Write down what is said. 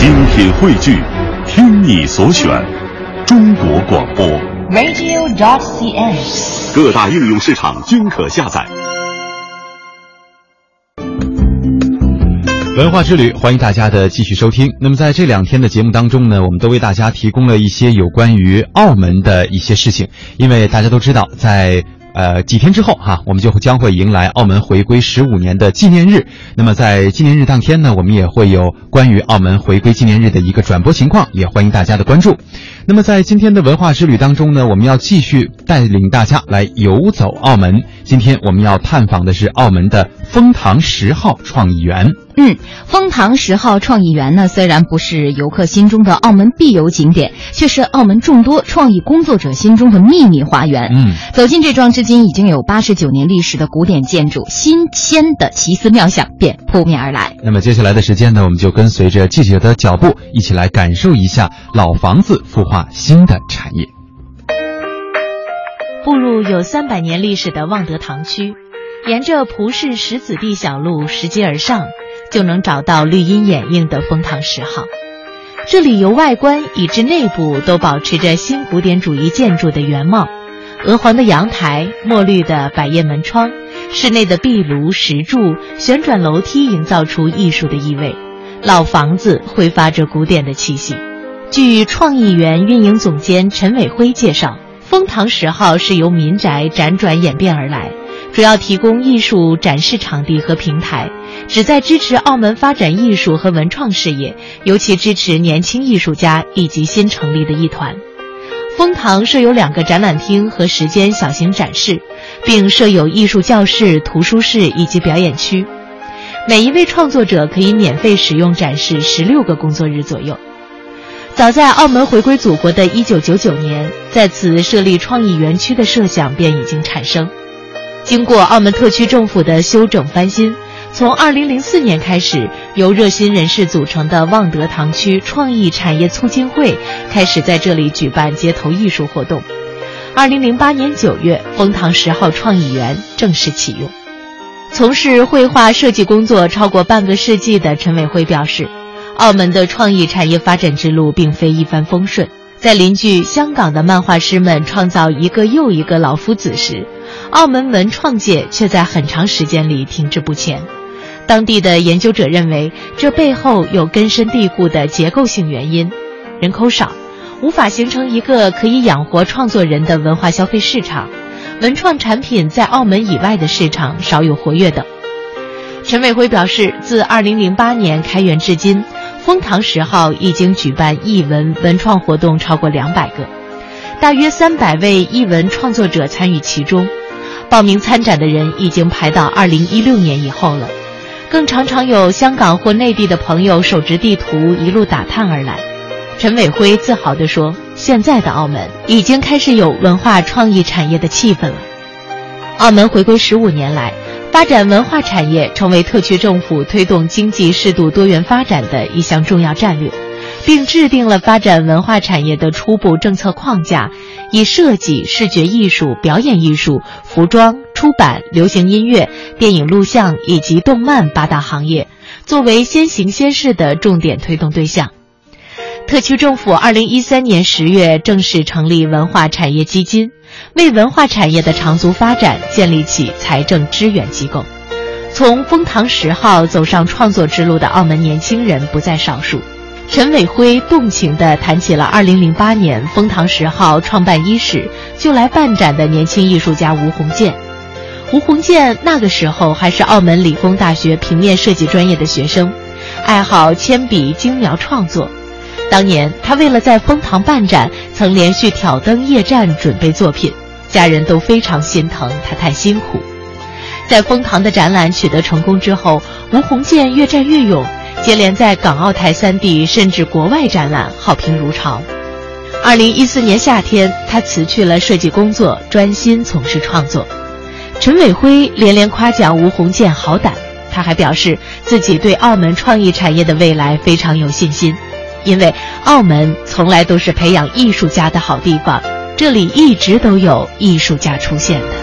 精品汇聚，听你所选，中国广播。radio.dot.cn，。各大应用市场均可下载。文化之旅，欢迎大家的继续收听。那么在这两天的节目当中呢，我们都为大家提供了一些有关于澳门的一些事情，因为大家都知道，在呃几天之后哈、我们就将会迎来澳门回归十五年的纪念日。那么在纪念日当天呢，我们也会有关于澳门回归纪念日的一个转播情况，也欢迎大家的关注。那么在今天的文化之旅当中呢，我们要继续带领大家来游走澳门。今天我们要探访的是澳门的丰塘十号创意园。嗯，丰塘十号创意园呢，虽然不是游客心中的澳门必游景点，却是澳门众多创意工作者心中的秘密花园。嗯，走进这幢至今已经有八十九年历史的古典建筑，新鲜的奇思妙想便扑面而来。那么接下来的时间呢，我们就跟随着记者的脚步，一起来感受一下老房子孵化新的产业。步入有三百年历史的望德堂区，沿着蒲氏石子地小路拾级而上，就能找到绿荫掩映的丰塘十号。这里由外观以至内部都保持着新古典主义建筑的原貌，鹅黄的阳台，墨绿的百叶门窗，室内的壁炉、石柱、旋转楼梯，营造出艺术的意味。老房子挥发着古典的气息。据创意园运营总监陈伟辉介绍。丰塘十号是由民宅辗转演变而来，主要提供艺术展示场地和平台，旨在支持澳门发展艺术和文创事业，尤其支持年轻艺术家以及新成立的艺团。丰堂设有两个展览厅和十间小型展示，并设有艺术教室、图书室以及表演区。每一位创作者可以免费使用展示十六个工作日左右。早在澳门回归祖国的一九九九年，在此设立创意园区的设想便已经产生。经过澳门特区政府的修整翻新，从2004年开始，由热心人士组成的望德堂区创意产业促进会开始在这里举办街头艺术活动。2008年9月，丰塘十号创意园正式启用。从事绘画设计工作超过半个世纪的陈伟辉表示。澳门的创意产业发展之路并非一帆风顺，在邻居香港的漫画师们创造一个又一个老夫子时，澳门文创界却在很长时间里停滞不前。当地的研究者认为，这背后有根深蒂固的结构性原因：人口少，无法形成一个可以养活创作人的文化消费市场；文创产品在澳门以外的市场少有活跃等。陈伟辉表示，自2008年开园至今。丰塘十号已经举办艺文文创活动超过两百个，大约三百位艺文创作者参与其中，报名参展的人已经排到二零一六年以后了，更常常有香港或内地的朋友手执地图一路打探而来。陈伟辉自豪地说：“现在的澳门已经开始有文化创意产业的气氛了。”澳门回归十五年来。发展文化产业成为特区政府推动经济适度多元发展的一项重要战略，并制定了发展文化产业的初步政策框架，以设计、视觉艺术、表演艺术、服装、出版、流行音乐、电影录像以及动漫八大行业作为先行先试的重点推动对象。特区政府二零一三年十月正式成立文化产业基金。为文化产业的长足发展建立起财政支援机构。从丰堂十号走上创作之路的澳门年轻人不在少数。陈伟辉动情地谈起了2008年丰堂十号创办伊始就来办展的年轻艺术家吴鸿渐。吴鸿渐那个时候还是澳门理工大学平面设计专业的学生，爱好铅笔精描创作。当年他为了在丰塘办展，曾连续挑灯夜战准备作品，家人都非常心疼他太辛苦。在丰塘的展览取得成功之后，吴鸿渐越战越勇，接连在港澳台三地甚至国外展览，好评如潮。二零一四年夏天，他辞去了设计工作，专心从事创作。陈伟辉连连夸奖吴鸿渐好胆，他还表示自己对澳门创意产业的未来非常有信心。因为澳门从来都是培养艺术家的好地方，这里一直都有艺术家出现的。